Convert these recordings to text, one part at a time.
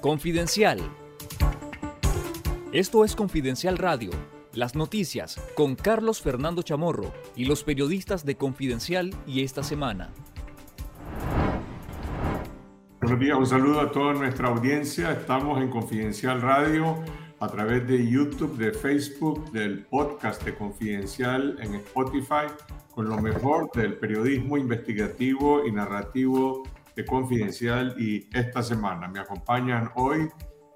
Confidencial. Esto es Confidencial Radio, las noticias con Carlos Fernando Chamorro y los periodistas de Confidencial y esta semana. Buenos días, un saludo a toda nuestra audiencia. Estamos en Confidencial Radio a través de YouTube, de Facebook, del podcast de Confidencial en Spotify, con lo mejor del periodismo investigativo y narrativo de Confidencial y esta semana. Me acompañan hoy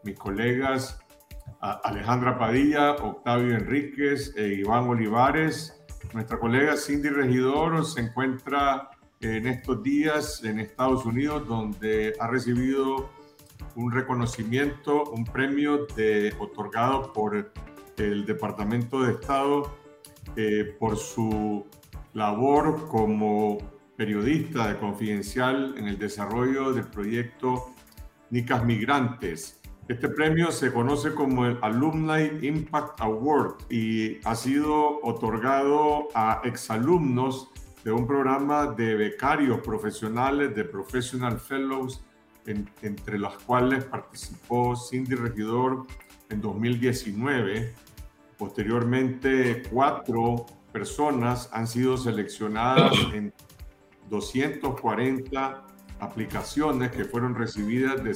mis colegas Alejandra Padilla, Octavio Enríquez e Iván Olivares. Nuestra colega Cindy Regidor se encuentra en estos días en Estados Unidos, donde ha recibido un reconocimiento, un premio de, otorgado por el Departamento de Estado eh, por su labor como periodista de Confidencial en el desarrollo del proyecto Nicas Migrantes. Este premio se conoce como el Alumni Impact Award y ha sido otorgado a exalumnos de un programa de becarios profesionales, de Professional Fellows, entre los cuales participó Cindy Regidor en 2019. Posteriormente, cuatro personas han sido seleccionadas en 240 aplicaciones que fueron recibidas de,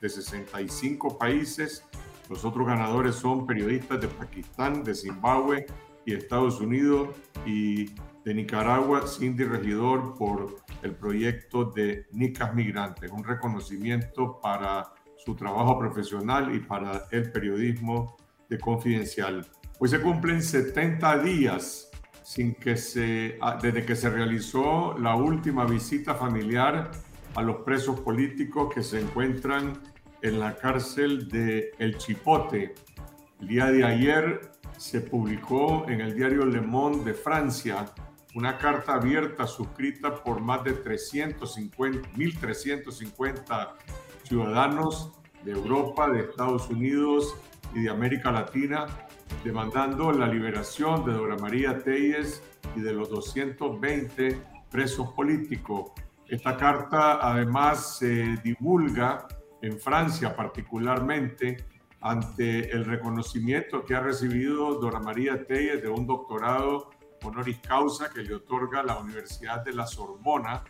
de 65 países. Los otros ganadores son periodistas de Pakistán, de Zimbabue y Estados Unidos y de Nicaragua, Cindy Regidor, por el proyecto de Nicas Migrantes, un reconocimiento para su trabajo profesional y para el periodismo de Confidencial. Hoy se cumplen 70 días sin que se, ah, desde que se realizó la última visita familiar a los presos políticos que se encuentran en la cárcel de El Chipote. El día de ayer se publicó en el diario Le Monde de Francia una carta abierta suscrita por más de 350, 1.350 ciudadanos de Europa, de Estados Unidos y de América Latina, demandando la liberación de Dora María Telles y de los 220 presos políticos. Esta carta además se divulga en Francia particularmente ante el reconocimiento que ha recibido Dora María Telles de un doctorado honoris causa que le otorga la Universidad de la Sorbona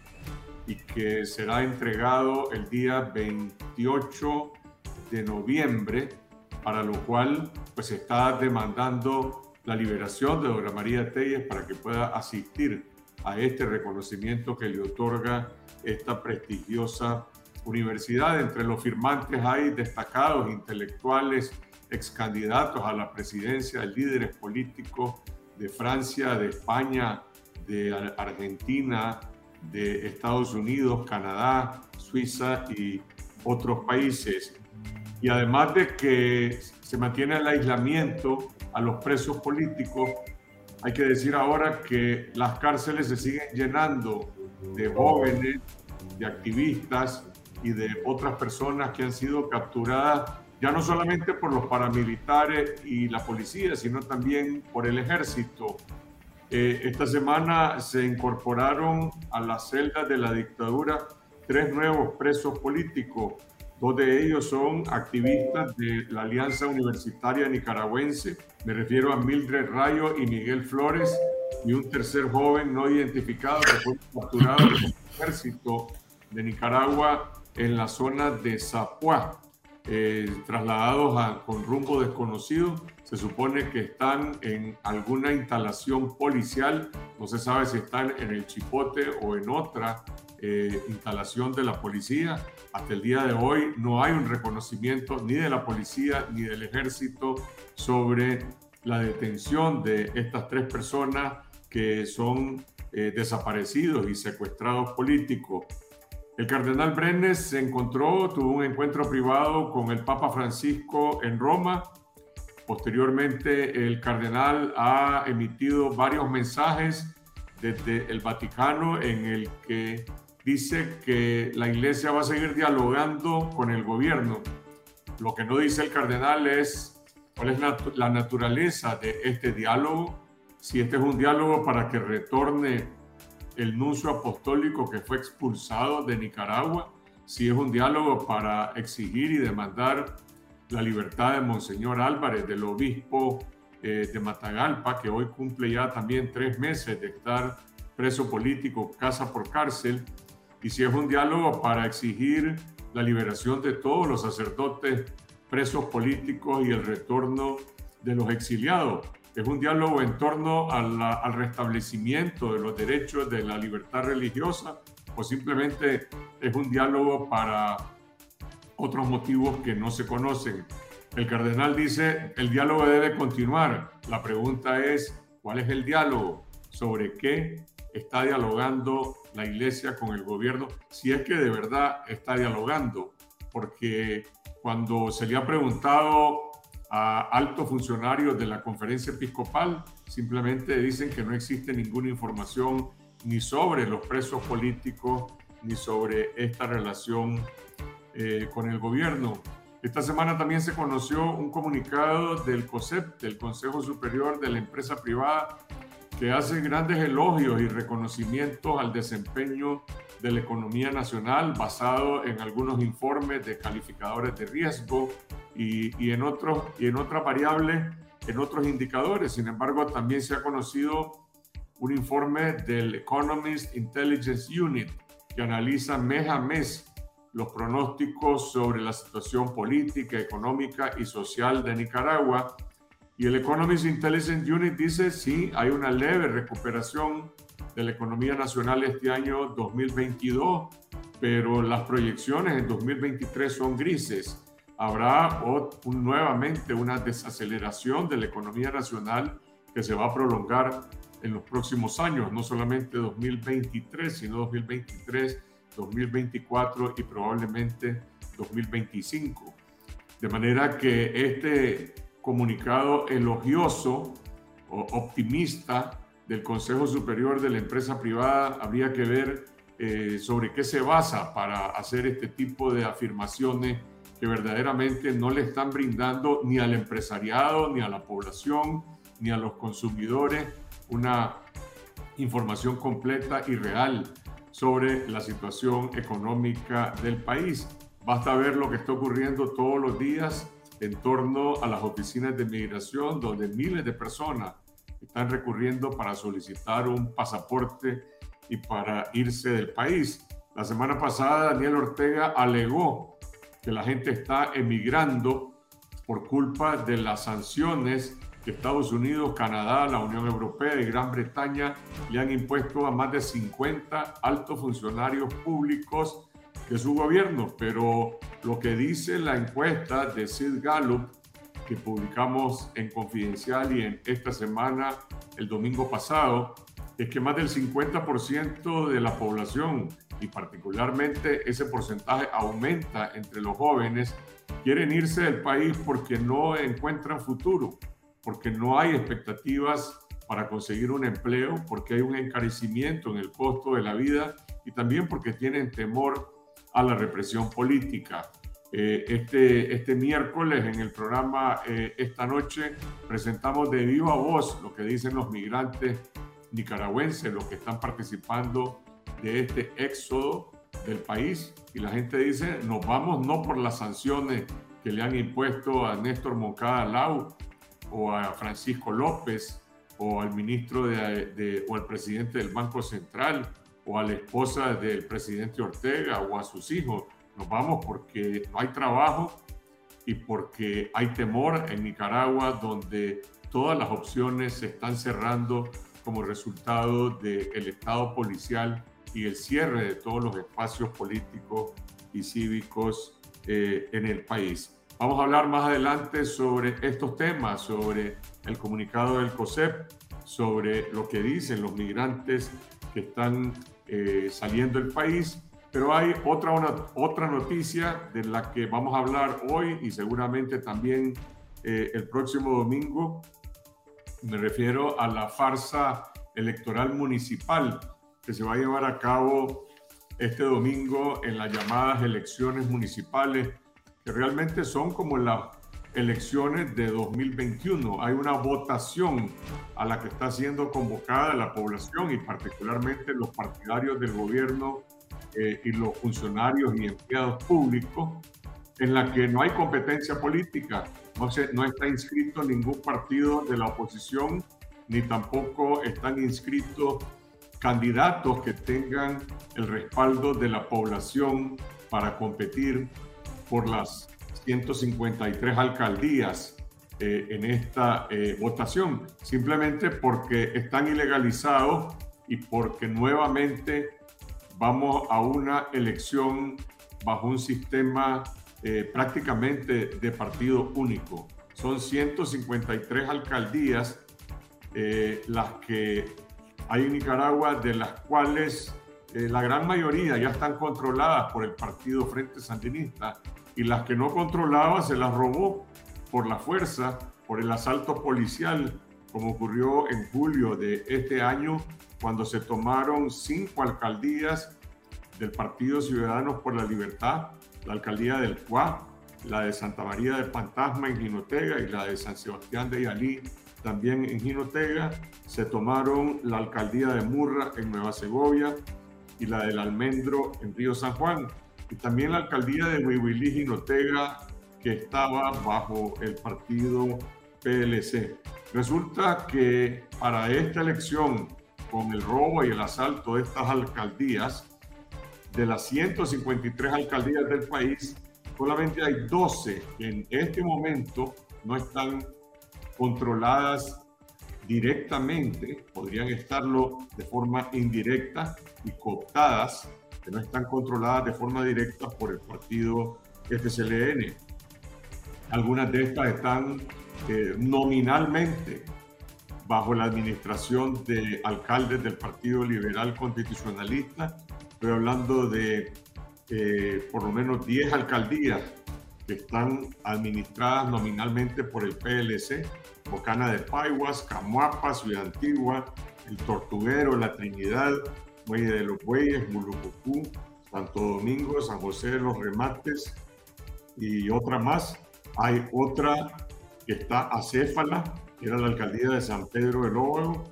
y que será entregado el día 28 de noviembre, para lo cual pues está demandando la liberación de Dora María Telles para que pueda asistir a este reconocimiento que le otorga esta prestigiosa universidad. Entre los firmantes hay destacados intelectuales, ex candidatos a la presidencia, líderes políticos de Francia, de España, de Argentina, de Estados Unidos, Canadá, Suiza y otros países. Y además de que se mantiene el aislamiento a los presos políticos, hay que decir ahora que las cárceles se siguen llenando de jóvenes, de activistas y de otras personas que han sido capturadas ya no solamente por los paramilitares y la policía, sino también por el ejército. Eh, esta semana se incorporaron a las celdas de la dictadura tres nuevos presos políticos. Dos de ellos son activistas de la Alianza Universitaria Nicaragüense. Me refiero a Mildred Rayo y Miguel Flores y un tercer joven no identificado que fue capturado por el ejército de Nicaragua en la zona de Zapuá. Eh, trasladados a, con rumbo desconocido. Se supone que están en alguna instalación policial. No se sabe si están en el Chipote o en otra eh, instalación de la policía. Hasta el día de hoy no hay un reconocimiento ni de la policía ni del ejército sobre la detención de estas tres personas que son eh, desaparecidos y secuestrados políticos el cardenal Brenes se encontró, tuvo un encuentro privado con el Papa Francisco en Roma. Posteriormente, el cardenal ha emitido varios mensajes desde el Vaticano en el que dice que la iglesia va a seguir dialogando con el gobierno. Lo que no dice el cardenal es cuál es la naturaleza de este diálogo, si este es un diálogo para que retorne el nuncio apostólico que fue expulsado de Nicaragua si es un diálogo para exigir y demandar la libertad de Monseñor Álvarez, del obispo eh, de Matagalpa, que hoy cumple ya también tres meses de estar preso político, casa por cárcel, y si es un diálogo para exigir la liberación de todos los sacerdotes presos políticos y el retorno de los exiliados. Es un diálogo en torno al restablecimiento de los derechos de la libertad religiosa o simplemente es un diálogo para otros motivos que no se conocen. El cardenal dice, el diálogo debe continuar. La pregunta es, ¿cuál es el diálogo? ¿Sobre qué está dialogando la iglesia con el gobierno? Si es que de verdad está dialogando, porque cuando se le ha preguntado a altos funcionarios de la conferencia episcopal, simplemente dicen que no existe ninguna información ni sobre los presos políticos, ni sobre esta relación eh, con el gobierno. Esta semana también se conoció un comunicado del COSEP, del Consejo Superior de la Empresa Privada, que hace grandes elogios y reconocimientos al desempeño de la economía nacional basado en algunos informes de calificadores de riesgo y, y, en, otros, y en otras variables, en otros indicadores. Sin embargo, también se ha conocido un informe del Economist Intelligence Unit que analiza mes a mes los pronósticos sobre la situación política, económica y social de Nicaragua. Y el Economist Intelligence Unit dice, sí, hay una leve recuperación de la economía nacional este año 2022, pero las proyecciones en 2023 son grises. Habrá nuevamente una desaceleración de la economía nacional que se va a prolongar en los próximos años, no solamente 2023, sino 2023 2024 y probablemente 2025. De manera que este comunicado elogioso o optimista del Consejo Superior de la Empresa Privada habría que ver eh, sobre qué se basa para hacer este tipo de afirmaciones que verdaderamente no le están brindando ni al empresariado, ni a la población, ni a los consumidores una información completa y real sobre la situación económica del país. Basta ver lo que está ocurriendo todos los días en torno a las oficinas de migración, donde miles de personas están recurriendo para solicitar un pasaporte y para irse del país. La semana pasada Daniel Ortega alegó que la gente está emigrando por culpa de las sanciones Estados Unidos, Canadá, la Unión Europea y Gran Bretaña le han impuesto a más de 50 altos funcionarios públicos de su gobierno. Pero lo que dice la encuesta de Sid Gallup, que publicamos en Confidencial y en esta semana, el domingo pasado, es que más del 50% de la población, y particularmente ese porcentaje aumenta entre los jóvenes, quieren irse del país porque no encuentran futuro porque no hay expectativas para conseguir un empleo, porque hay un encarecimiento en el costo de la vida y también porque tienen temor a la represión política. Eh, este, este miércoles en el programa eh, Esta Noche presentamos de viva voz lo que dicen los migrantes nicaragüenses, los que están participando de este éxodo del país. Y la gente dice, nos vamos no por las sanciones que le han impuesto a Néstor Moncada Lau, o a Francisco López o al ministro de, o al presidente del Banco Central o a la esposa del presidente Ortega o a sus hijos. Nos vamos porque no hay trabajo y porque hay temor en Nicaragua donde todas las opciones se están cerrando como resultado del estado policial y el cierre de todos los espacios políticos y cívicos eh, en el país. Vamos a hablar más adelante sobre estos temas, sobre el comunicado del COSEP, sobre lo que dicen los migrantes que están eh, saliendo del país. Pero hay otra, otra noticia de la que vamos a hablar hoy y seguramente también eh, el próximo domingo. Me refiero a la farsa electoral municipal que se va a llevar a cabo este domingo en las llamadas elecciones municipales que realmente son como las elecciones de 2021. Hay una votación a la que está siendo convocada la población y particularmente los partidarios del gobierno eh, y los funcionarios y empleados públicos, en la que no hay competencia política, no, se, no está inscrito ningún partido de la oposición, ni tampoco están inscritos candidatos que tengan el respaldo de la población para competir por las 153 alcaldías eh, en esta eh, votación, simplemente porque están ilegalizados y porque nuevamente vamos a una elección bajo un sistema eh, prácticamente de partido único. Son 153 alcaldías las que hay en Nicaragua, de las cuales la gran mayoría ya están controladas por el partido Frente Sandinista y las que no controlaba se las robó por la fuerza, por el asalto policial, como ocurrió en julio de este año, cuando se tomaron cinco alcaldías del Partido Ciudadanos por la Libertad, la alcaldía del Cuá, la de Santa María de Fantasma en Jinotega y la de San Sebastián de Yalí también en Jinotega. Se tomaron la alcaldía de Murra en Nueva Segovia y la del Almendro en Río San Juan y también la alcaldía de Huihuilí Jinotega, que estaba bajo el partido PLC. Resulta que para esta elección, con el robo y el asalto de estas alcaldías, de las 153 alcaldías del país, solamente hay 12 que en este momento no están controladas directamente, podrían estarlo de forma indirecta y cooptadas no están controladas de forma directa por el partido FCLN. Algunas de estas están eh, nominalmente bajo la administración de alcaldes del Partido Liberal Constitucionalista. Estoy hablando de eh, por lo menos 10 alcaldías que están administradas nominalmente por el PLC, Bocana de Paiguas, Camuapa, Ciudad Antigua, El Tortuguero, La Trinidad, Muelle de los Bueyes, Mulucucú, Santo Domingo, San José de los Remates y otra más. Hay otra que está acéfala, que era la alcaldía de San Pedro del Óvalo,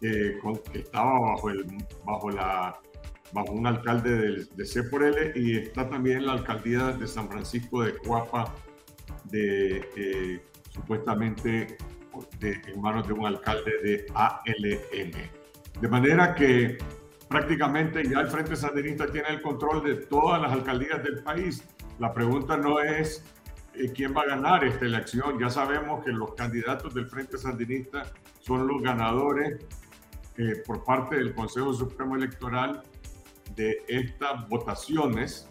que estaba bajo, el, bajo, la, bajo un alcalde de, de C y está también la alcaldía de San Francisco de Cuapa, de, eh, supuestamente de, en manos de un alcalde de ALN. De manera que prácticamente ya el Frente Sandinista tiene el control de todas las alcaldías del país. La pregunta no es eh, quién va a ganar esta elección. Ya sabemos que los candidatos del Frente Sandinista son los ganadores eh, por parte del Consejo Supremo Electoral de estas votaciones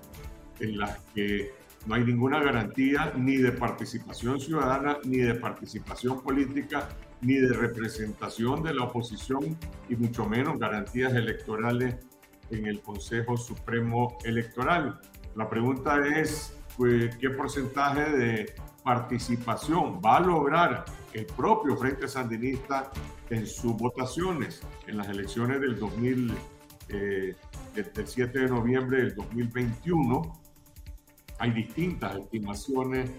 en las que no hay ninguna garantía ni de participación ciudadana ni de participación política ni de representación de la oposición y mucho menos garantías electorales en el Consejo Supremo Electoral. La pregunta es, pues, ¿qué porcentaje de participación va a lograr el propio Frente Sandinista en sus votaciones en las elecciones del 2000, eh, del 7 de noviembre del 2021? Hay distintas estimaciones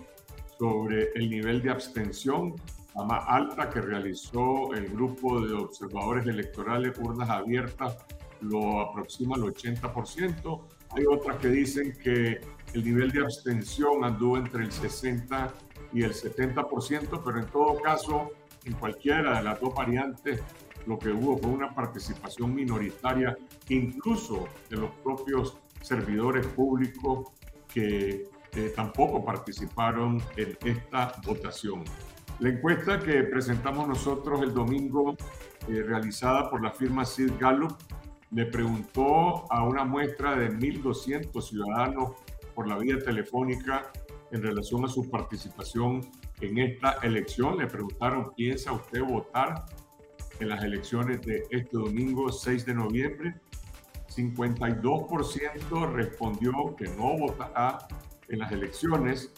sobre el nivel de abstención la más alta que realizó el grupo de observadores electorales urnas abiertas lo aproxima al 80%. Hay otras que dicen que el nivel de abstención anduvo entre el 60 y el 70%, pero en todo caso, en cualquiera de las dos variantes, lo que hubo fue una participación minoritaria, incluso de los propios servidores públicos que eh, tampoco participaron en esta votación. La encuesta que presentamos nosotros el domingo, eh, realizada por la firma Sid Gallup, le preguntó a una muestra de 1.200 ciudadanos por la vía telefónica en relación a su participación en esta elección. Le preguntaron, ¿piensa usted votar en las elecciones de este domingo 6 de noviembre? 52% respondió que no votará en las elecciones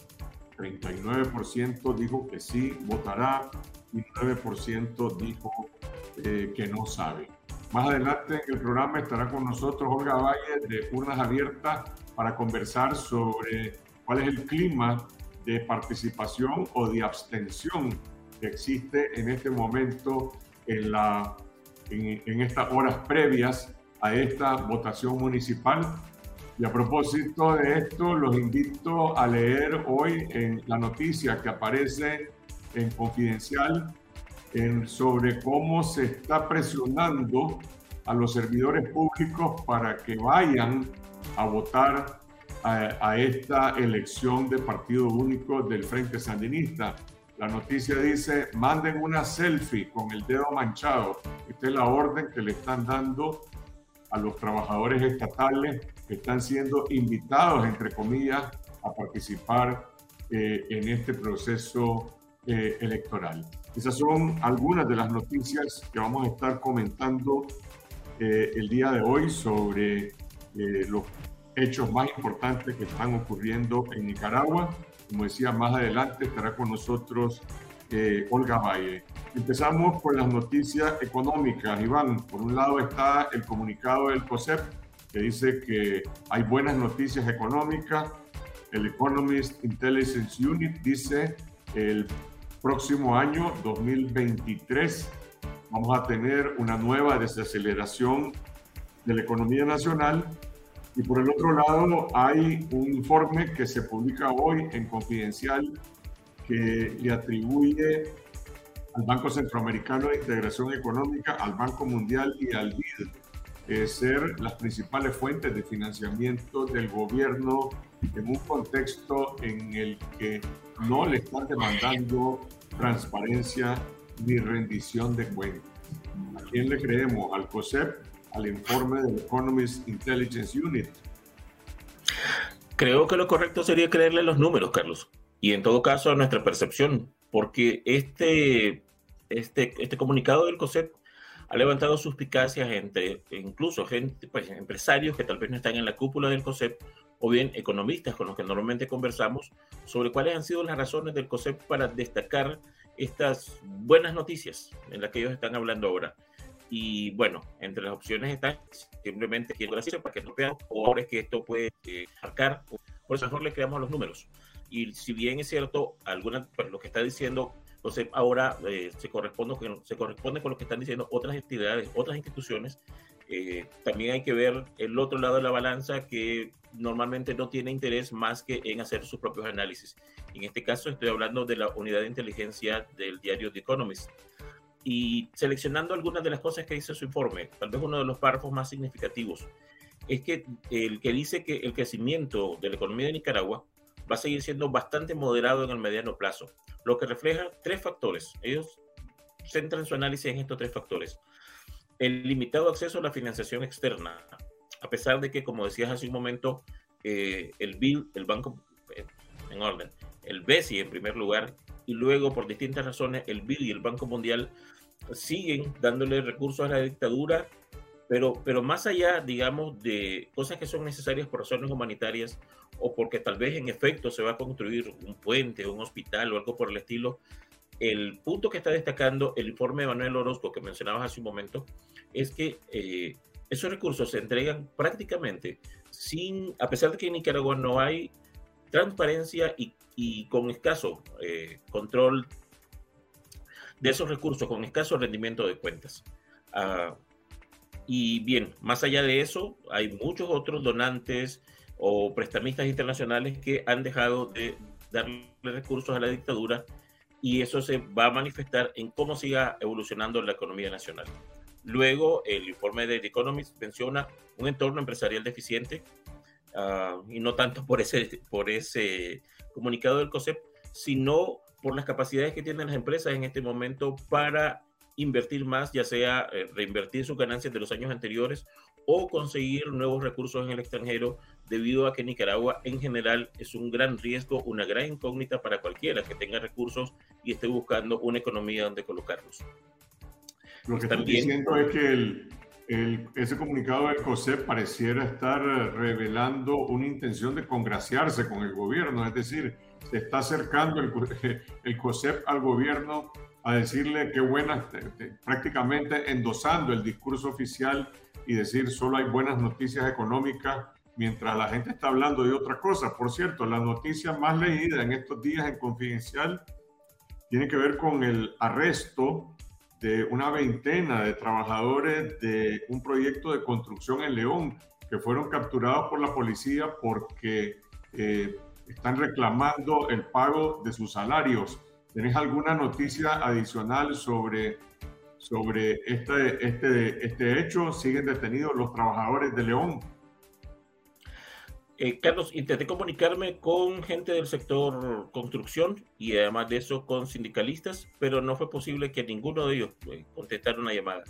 39% dijo que sí votará y 9% dijo eh, que no sabe. Más adelante en el programa estará con nosotros Olga Valle de Urnas Abiertas para conversar sobre cuál es el clima de participación o de abstención que existe en este momento en, la, en, en estas horas previas a esta votación municipal Y a propósito de esto, los invito a leer hoy en la noticia que aparece en Confidencial en, sobre cómo se está presionando a los servidores públicos para que vayan a votar a, esta elección de partido único del Frente Sandinista. La noticia dice, manden una selfie con el dedo manchado. Esta es la orden que le están dando a los trabajadores estatales que están siendo invitados, entre comillas, a participar eh, en este proceso eh, electoral. Esas son algunas de las noticias que vamos a estar comentando eh, el día de hoy sobre los hechos más importantes que están ocurriendo en Nicaragua. Como decía, más adelante estará con nosotros Olga Valle. Empezamos con las noticias económicas. Iván, por un lado está el comunicado del COSEP que dice que hay buenas noticias económicas. El Economist Intelligence Unit dice el próximo año, 2023, vamos a tener una nueva desaceleración de la economía nacional. Y por el otro lado, hay un informe que se publica hoy en Confidencial que le atribuye al Banco Centroamericano de Integración Económica, al Banco Mundial y al BID eh, ser las principales fuentes de financiamiento del gobierno en un contexto en el que no le están demandando transparencia ni rendición de cuentas. ¿A quién le creemos? ¿Al COSEP? ¿Al informe del Economist Intelligence Unit? Creo que lo correcto sería creerle los números, Carlos. Y en todo caso a nuestra percepción, porque este, este, este comunicado del COSEP ha levantado suspicacias entre incluso gente, pues, empresarios que tal vez no están en la cúpula del COSEP o bien economistas con los que normalmente conversamos sobre cuáles han sido las razones del COSEP para destacar estas buenas noticias en las que ellos están hablando ahora. Y bueno, entre las opciones están simplemente quiero decir para que no vean o es que esto puede eh, marcar, por eso mejor le creamos los números. Y si bien es cierto, alguna, pues, lo que está diciendo entonces, ahora eh, se, corresponde, se corresponde con lo que están diciendo otras entidades, otras instituciones. Eh, también hay que ver el otro lado de la balanza que normalmente no tiene interés más que en hacer sus propios análisis. En este caso estoy hablando de la unidad de inteligencia del diario The Economist. Y seleccionando algunas de las cosas que dice su informe, tal vez uno de los párrafos más significativos, es que el que dice que el crecimiento de la economía de Nicaragua va a seguir siendo bastante moderado en el mediano plazo, lo que refleja tres factores. Ellos centran su análisis en estos tres factores. El limitado acceso a la financiación externa, a pesar de que, como decías hace un momento, eh, el BIL, el Banco, eh, en orden, el BESI en primer lugar, y luego por distintas razones el BIL y el Banco Mundial siguen dándole recursos a la dictadura, pero, pero más allá, digamos, de cosas que son necesarias por razones humanitarias o porque tal vez en efecto se va a construir un puente, un hospital o algo por el estilo, el punto que está destacando el informe de Manuel Orozco que mencionabas hace un momento es que eh, esos recursos se entregan prácticamente sin, a pesar de que en Nicaragua no hay transparencia y, y con escaso eh, control de esos recursos, con escaso rendimiento de cuentas. Ah, y bien, más allá de eso, hay muchos otros donantes, o prestamistas internacionales que han dejado de darle recursos a la dictadura y eso se va a manifestar en cómo siga evolucionando la economía nacional. Luego, el informe de The Economist menciona un entorno empresarial deficiente ah, y no tanto por ese, por ese comunicado del COSEP, sino por las capacidades que tienen las empresas en este momento para invertir más, ya sea eh, reinvertir sus ganancias de los años anteriores o conseguir nuevos recursos en el extranjero debido a que Nicaragua en general es un gran riesgo, una gran incógnita para cualquiera que tenga recursos y esté buscando una economía donde colocarlos. Lo que También, estoy diciendo es que el, ese comunicado del COSEP pareciera estar revelando una intención de congraciarse con el gobierno, es decir, se está acercando el, el COSEP al gobierno a decirle qué buenas, prácticamente endosando el discurso oficial y decir solo hay buenas noticias económicas mientras la gente está hablando de otra cosa. Por cierto, la noticia más leída en estos días en Confidencial tiene que ver con el arresto de una veintena de trabajadores de un proyecto de construcción en León, que fueron capturados por la policía porque eh, están reclamando el pago de sus salarios. ¿Tenés alguna noticia adicional sobre, sobre este, este, este hecho? ¿Siguen detenidos los trabajadores de León? Eh, Carlos, intenté comunicarme con gente del sector construcción y además de eso con sindicalistas, pero no fue posible que ninguno de ellos eh, contestara una llamada.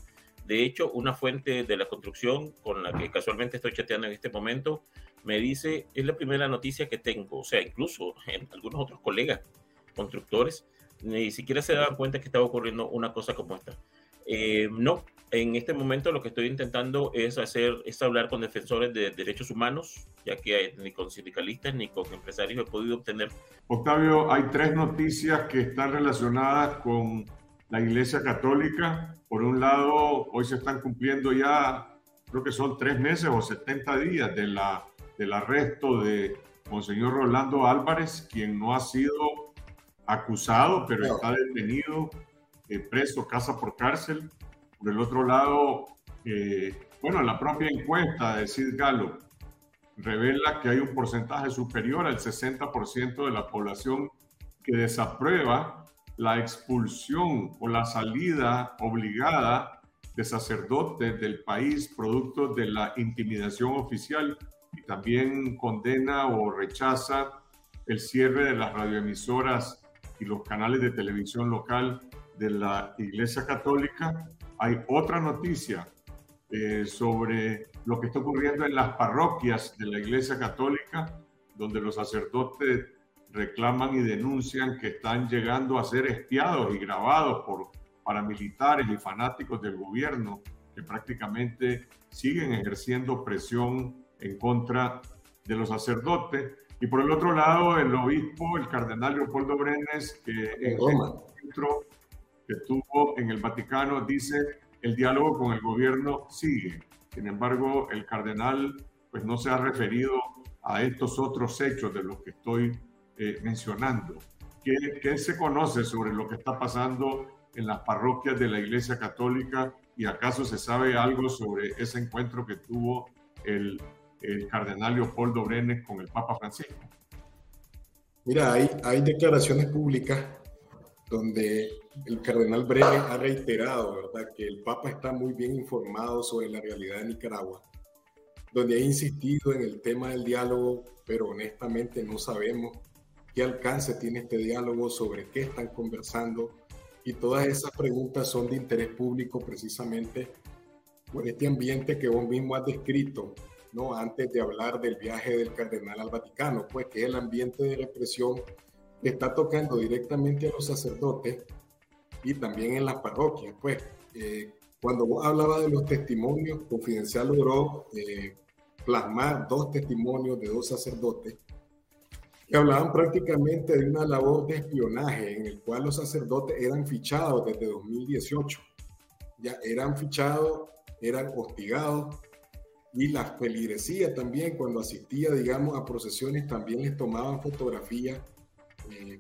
De hecho, una fuente de la construcción con la que casualmente estoy chateando en este momento me dice, es la primera noticia que tengo, o sea, incluso en algunos otros colegas constructores ni siquiera se daban cuenta que estaba ocurriendo una cosa como esta. Eh, no, en este momento lo que estoy intentando es hacer, es hablar con defensores de derechos humanos, ya que ni con sindicalistas ni con empresarios he podido obtener. Octavio, hay tres noticias que están relacionadas con la Iglesia Católica. Por un lado, hoy se están cumpliendo ya, creo que son tres meses o 70 días de la, del arresto de Monseñor Rolando Álvarez, quien no ha sido acusado, pero está detenido, eh, preso, casa por cárcel. Por el otro lado, eh, bueno, la propia encuesta de Sid Gallup revela que hay un porcentaje superior al 60% de la población que desaprueba la expulsión o la salida obligada de sacerdotes del país producto de la intimidación oficial y también condena o rechaza el cierre de las radioemisoras y los canales de televisión local de la Iglesia Católica. Hay otra noticia eh, sobre lo que está ocurriendo en las parroquias de la Iglesia Católica, donde los sacerdotes reclaman y denuncian que están llegando a ser espiados y grabados por paramilitares y fanáticos del gobierno que prácticamente siguen ejerciendo presión en contra de los sacerdotes. Y por el otro lado, el obispo, el cardenal Leopoldo Brenes, que en encuentro que tuvo en el Vaticano, dice, el diálogo con el gobierno sigue. Sin embargo, el cardenal pues no se ha referido a estos otros hechos de los que estoy eh, mencionando. ¿Qué, ¿Qué se conoce sobre lo que está pasando en las parroquias de la Iglesia Católica y acaso se sabe algo sobre ese encuentro que tuvo el el cardenal Leopoldo Brenes con el Papa Francisco? Mira, hay, hay declaraciones públicas donde el cardenal Brenes ha reiterado, ¿verdad?, que el Papa está muy bien informado sobre la realidad de Nicaragua, donde ha insistido en el tema del diálogo, pero honestamente no sabemos qué alcance tiene este diálogo, sobre qué están conversando, y todas esas preguntas son de interés público precisamente por este ambiente que vos mismo has descrito, ¿no? Antes de hablar del viaje del cardenal al Vaticano, pues que es el ambiente de represión está tocando directamente a los sacerdotes y también en las parroquias. Pues eh, cuando vos hablabas de los testimonios, Confidencial logró eh, plasmar dos testimonios de dos sacerdotes que hablaban prácticamente de una labor de espionaje en el cual los sacerdotes eran fichados desde 2018. Ya eran fichados, eran hostigados, y la feligresía también, cuando asistía, digamos, a procesiones, también les tomaban fotografías. Eh,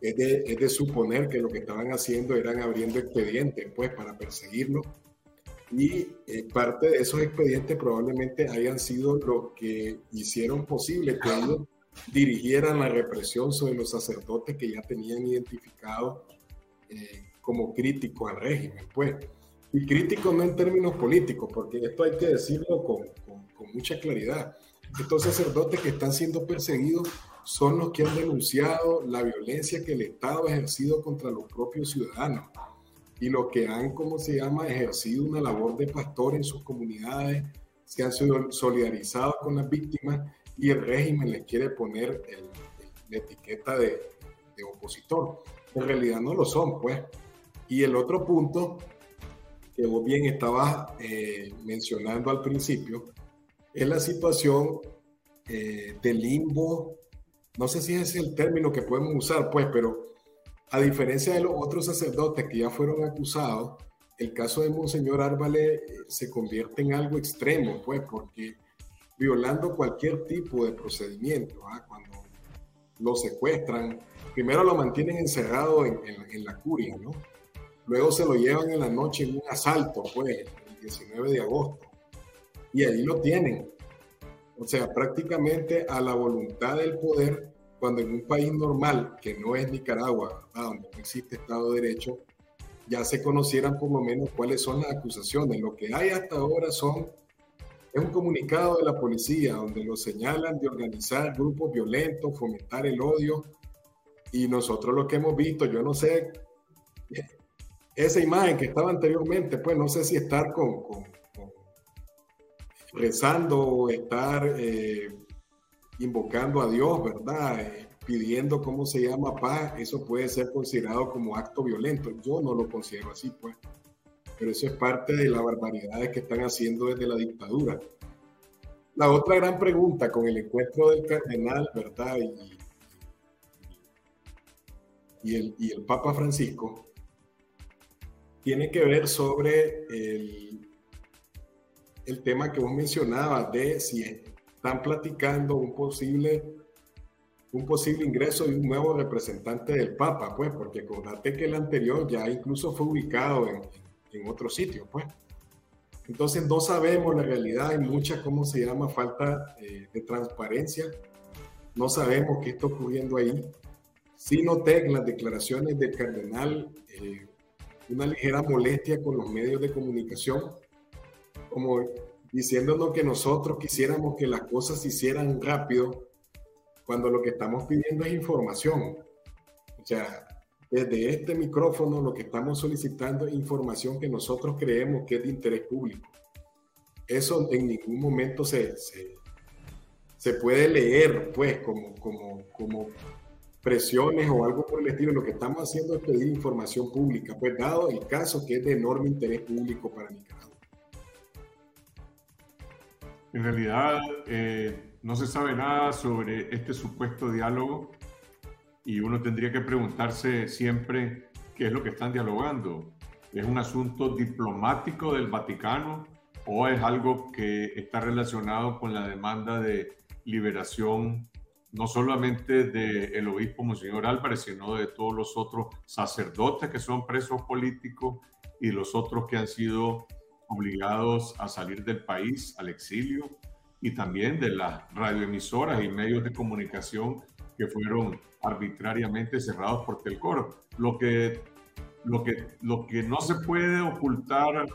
es, de, es, de, suponer que lo que estaban haciendo eran abriendo expedientes, pues, para perseguirlo. Y eh, parte de esos expedientes probablemente hayan sido los que hicieron posible que ellos dirigieran la represión sobre los sacerdotes que ya tenían identificado eh, como críticos al régimen, pues y crítico no en términos políticos, porque esto hay que decirlo con, con, mucha claridad. Estos sacerdotes que están siendo perseguidos son los que han denunciado la violencia que el Estado ha ejercido contra los propios ciudadanos y los que han, como se llama?, ejercido una labor de pastor en sus comunidades, se han solidarizado con las víctimas y el régimen les quiere poner la etiqueta de, opositor. En realidad no lo son, pues. Y el otro punto que vos bien estabas eh, mencionando al principio, es la situación eh, de limbo, no sé si ese es el término que podemos usar, pues, pero a diferencia de los otros sacerdotes que ya fueron acusados, el caso de Monseñor Árvale eh, se convierte en algo extremo, pues, porque violando cualquier tipo de procedimiento, ¿ah? cuando lo secuestran, primero lo mantienen encerrado en, en, la curia, ¿no? Luego se lo llevan en la noche en un asalto, pues, el 19 de agosto. Y ahí lo tienen. O sea, prácticamente a la voluntad del poder, cuando en un país normal, que no es Nicaragua, donde no existe Estado de Derecho, ya se conocieran por lo menos cuáles son las acusaciones. Lo que hay hasta ahora son es un comunicado de la policía donde lo señalan de organizar grupos violentos, fomentar el odio. Y nosotros lo que hemos visto, yo no sé, esa imagen que estaba anteriormente, pues no sé si estar con, rezando estar eh, invocando a Dios, ¿verdad? Eh, pidiendo, ¿cómo se llama? Paz, eso puede ser considerado como acto violento. Yo no lo considero así, pues pero eso es parte de las barbaridades que están haciendo desde la dictadura. La otra gran pregunta con el encuentro del cardenal, ¿verdad? Y, el, y el Papa Francisco tiene que ver sobre el, el tema que vos mencionabas de si están platicando un posible un posible ingreso de un nuevo representante del Papa, pues, porque acordate que el anterior ya incluso fue ubicado en, en otro sitio, pues. Entonces no sabemos la realidad, hay mucha, ¿cómo se llama?, falta eh, de transparencia. No sabemos qué está ocurriendo ahí. Sí noté en las declaraciones del cardenal eh, una ligera molestia con los medios de comunicación, como diciéndonos que nosotros quisiéramos que las cosas se hicieran rápido, cuando lo que estamos pidiendo es información. O sea, desde este micrófono lo que estamos solicitando es información que nosotros creemos que es de interés público. Eso en ningún momento se, se, puede leer pues como, como, como presiones o algo por el estilo. Lo que estamos haciendo es pedir información pública, pues dado el caso que es de enorme interés público para Nicaragua. En realidad, eh, no se sabe nada sobre este supuesto diálogo y uno tendría que preguntarse siempre qué es lo que están dialogando. ¿Es un asunto diplomático del Vaticano o es algo que está relacionado con la demanda de liberación no solamente del obispo Monseñor Álvarez, sino de todos los otros sacerdotes que son presos políticos y los otros que han sido obligados a salir del país, al exilio, y también de las radioemisoras y medios de comunicación que fueron arbitrariamente cerrados por Telcor. Lo que, lo que, lo que no se puede ocultar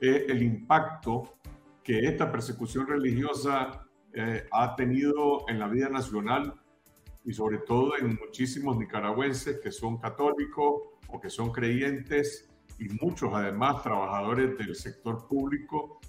es el impacto que esta persecución religiosa eh, ha tenido en la vida nacional y sobre todo en muchísimos nicaragüenses que son católicos o que son creyentes y muchos además trabajadores del sector público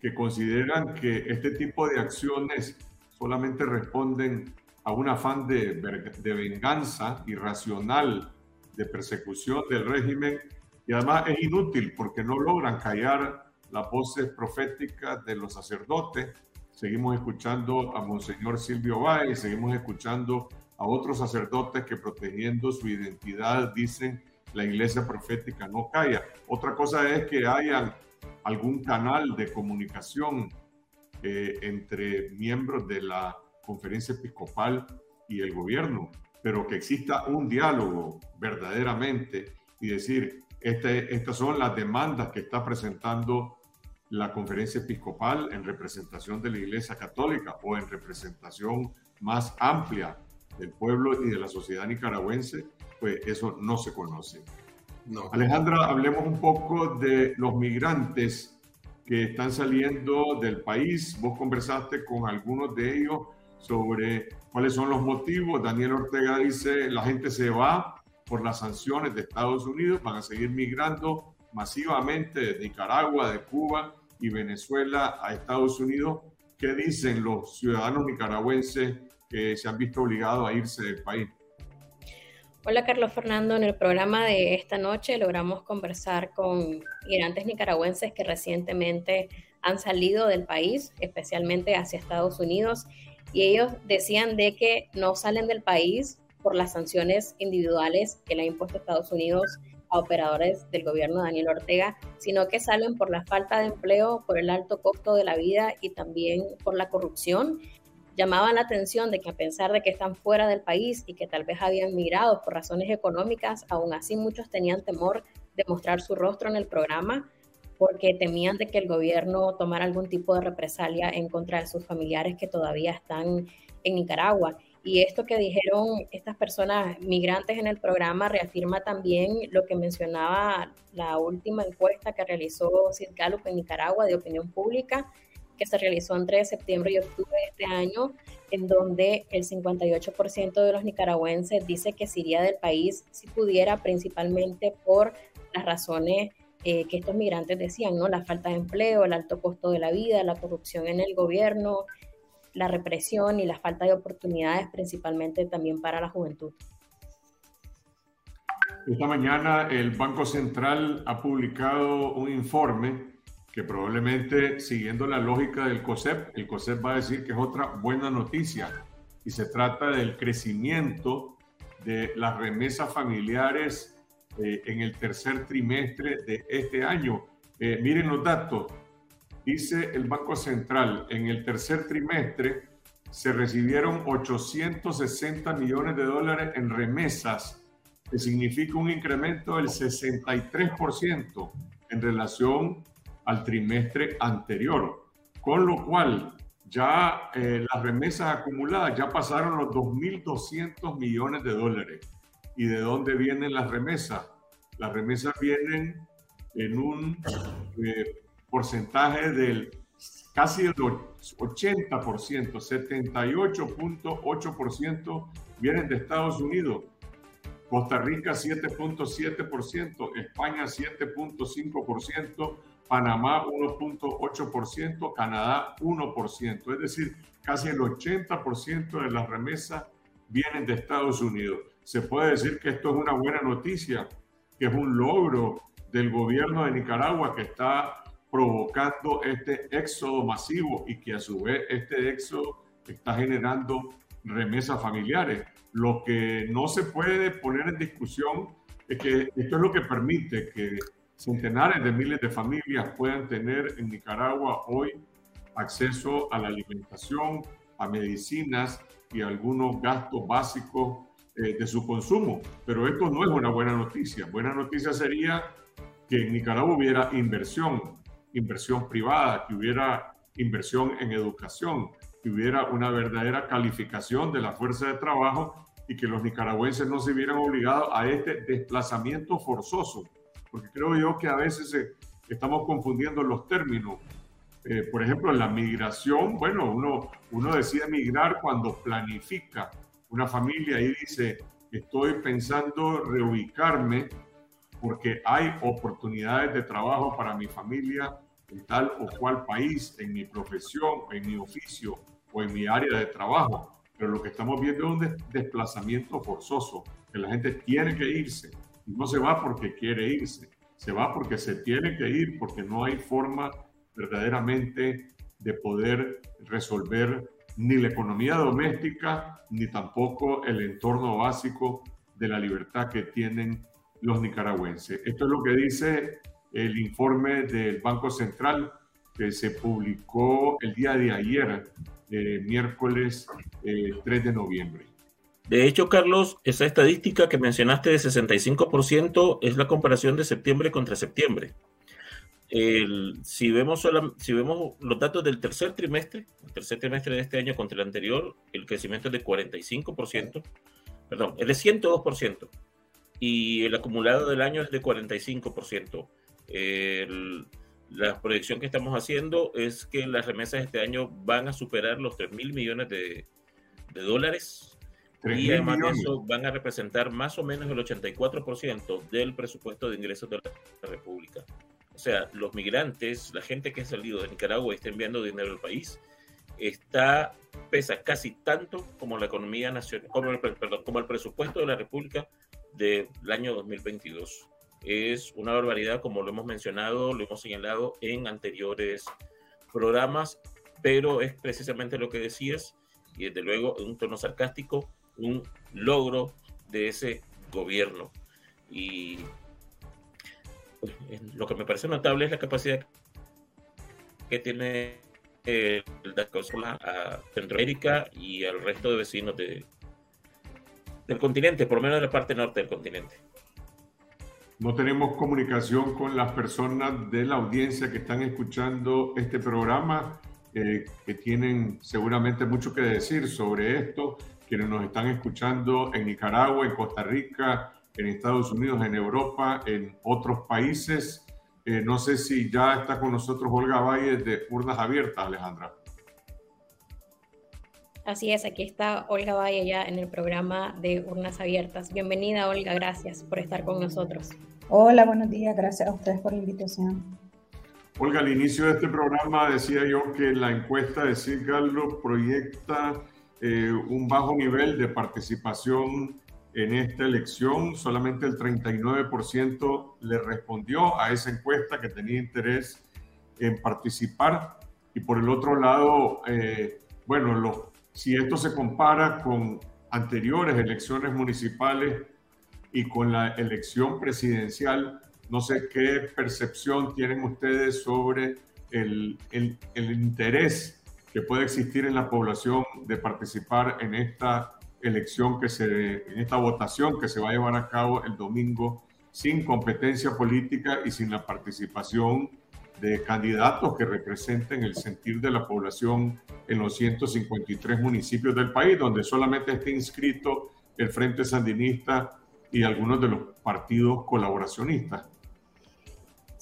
que consideran que este tipo de acciones solamente responden a un afán de, de venganza irracional, de persecución del régimen, y además es inútil porque no logran callar las voces proféticas de los sacerdotes. Seguimos escuchando a Monseñor Silvio Báez, seguimos escuchando a otros sacerdotes que protegiendo su identidad dicen la iglesia profética no calla. Otra cosa es que haya algún canal de comunicación eh, entre miembros de la conferencia episcopal y el gobierno, pero que exista un diálogo verdaderamente y decir, este, estas son las demandas que está presentando la conferencia episcopal en representación de la Iglesia Católica o en representación más amplia del pueblo y de la sociedad nicaragüense, pues eso no se conoce. No. Alejandra, hablemos un poco de los migrantes que están saliendo del país. Vos conversaste con algunos de ellos sobre cuáles son los motivos. Daniel Ortega dice, la gente se va por las sanciones de Estados Unidos, van a seguir migrando masivamente de Nicaragua, de Cuba y Venezuela a Estados Unidos. ¿Qué dicen los ciudadanos nicaragüenses que se han visto obligados a irse del país? Hola Carlos Fernando, en el programa de esta noche logramos conversar con migrantes nicaragüenses que recientemente han salido del país, especialmente hacia Estados Unidos, y ellos decían de que no salen del país por las sanciones individuales que le ha impuesto Estados Unidos a operadores del gobierno Daniel Ortega, sino que salen por la falta de empleo, por el alto costo de la vida y también por la corrupción. Llamaban la atención de que a pesar de que están fuera del país y que tal vez habían migrado por razones económicas, aún así muchos tenían temor de mostrar su rostro en el programa porque temían de que el gobierno tomara algún tipo de represalia en contra de sus familiares que todavía están en Nicaragua. Y esto que dijeron estas personas migrantes en el programa reafirma también lo que mencionaba la última encuesta que realizó Sid Gallup en Nicaragua de opinión pública, que se realizó entre septiembre y octubre de este año, en donde el 58% de los nicaragüenses dice que se iría del país si pudiera, principalmente por las razones eh, que estos migrantes decían, ¿no? La falta de empleo, el alto costo de la vida, la corrupción en el gobierno, la represión y la falta de oportunidades, principalmente también para la juventud. Esta mañana el Banco Central ha publicado un informe que probablemente, siguiendo la lógica del COSEP, el COSEP va a decir que es otra buena noticia y se trata del crecimiento de las remesas familiares eh, en el tercer trimestre de este año. Eh, miren los datos, Dice el Banco Central, en el tercer trimestre se recibieron 860 millones de dólares en remesas, que significa un incremento del 63% en relación al trimestre anterior, con lo cual ya eh, las remesas acumuladas ya pasaron los 2.200 millones de dólares. ¿Y de dónde vienen las remesas? Las remesas vienen en un eh, porcentaje del casi el 80%, 78.8% vienen de Estados Unidos, Costa Rica 7.7%, España 7.5%, Panamá 1.8%, Canadá 1%, es decir, casi el 80% de las remesas vienen de Estados Unidos. Se puede decir que esto es una buena noticia, que es un logro del gobierno de Nicaragua que está provocando este éxodo masivo y que a su vez este éxodo está generando remesas familiares. Lo que no se puede poner en discusión es que esto es lo que permite que centenares de miles de familias puedan tener en Nicaragua hoy acceso a la alimentación, a medicinas y algunos gastos básicos eh, de su consumo. Pero esto no es una buena noticia. Buena noticia sería que en Nicaragua hubiera inversión, inversión privada, que hubiera inversión en educación, que hubiera una verdadera calificación de la fuerza de trabajo y que los nicaragüenses no se vieran obligados a este desplazamiento forzoso. Porque creo yo que a veces eh, estamos confundiendo los términos. Eh, por ejemplo, en la migración, bueno, uno, uno decide migrar cuando planifica una familia y dice, estoy pensando reubicarme porque hay oportunidades de trabajo para mi familia en tal o cual país, en mi profesión, en mi oficio o en mi área de trabajo. Pero lo que estamos viendo es un desplazamiento forzoso, que la gente tiene que irse. No se va porque quiere irse, se va porque se tiene que ir, porque no hay forma verdaderamente de poder resolver ni la economía doméstica, ni tampoco el entorno básico de la libertad que tienen los nicaragüenses. Esto es lo que dice el informe del Banco Central que se publicó el día de ayer, eh, miércoles 3 eh, de noviembre. De hecho, Carlos, esa estadística que mencionaste de 65% es la comparación de septiembre contra septiembre. si, vemos si vemos los datos del tercer trimestre, el tercer trimestre de este año contra el anterior, el crecimiento es de 45%, perdón, es de 102%, y el acumulado del año es de 45% la proyección que estamos haciendo es que las remesas este año van a superar los 3 mil millones de, dólares y además de eso van a representar más o menos el 84% del presupuesto de ingresos de la República. O sea, los migrantes, la gente que ha salido de Nicaragua y está enviando dinero al país, está pesa casi tanto como la economía nacional, como el, perdón, como el presupuesto de la República del año 2022 es una barbaridad, como lo hemos mencionado, lo hemos señalado en anteriores programas, pero es precisamente lo que decías, y desde luego en un tono sarcástico, un logro de ese gobierno. Y pues, lo que me parece notable es la capacidad que tiene el a Centroamérica y al resto de vecinos de, del continente, por lo menos de la parte norte del continente. no tenemos comunicación con las personas de la audiencia que están escuchando este programa, eh, que tienen seguramente mucho que decir sobre esto, quienes nos están escuchando en Nicaragua, en Costa Rica, en Estados Unidos, en Europa, en otros países. Eh, no sé si ya está con nosotros Olga Valle de Urnas Abiertas, Alejandra. Así es, aquí está Olga Valle ya en el programa de Urnas Abiertas. Bienvenida Olga, gracias por estar con nosotros. Hola, buenos días, gracias a ustedes por la invitación. Olga, al inicio de este programa decía yo que la encuesta de Carlos proyecta eh, un bajo nivel de participación en esta elección. Solamente el 39% le respondió a esa encuesta que tenía interés en participar. Y por el otro lado, eh, bueno, los si esto se compara con anteriores elecciones municipales y con la elección presidencial, no sé qué percepción tienen ustedes sobre el, el interés que puede existir en la población de participar en esta elección que se, en esta votación que se va a llevar a cabo el domingo sin competencia política y sin la participación de candidatos que representen el sentir de la población en los 153 municipios del país, donde solamente está inscrito el Frente Sandinista y algunos de los partidos colaboracionistas.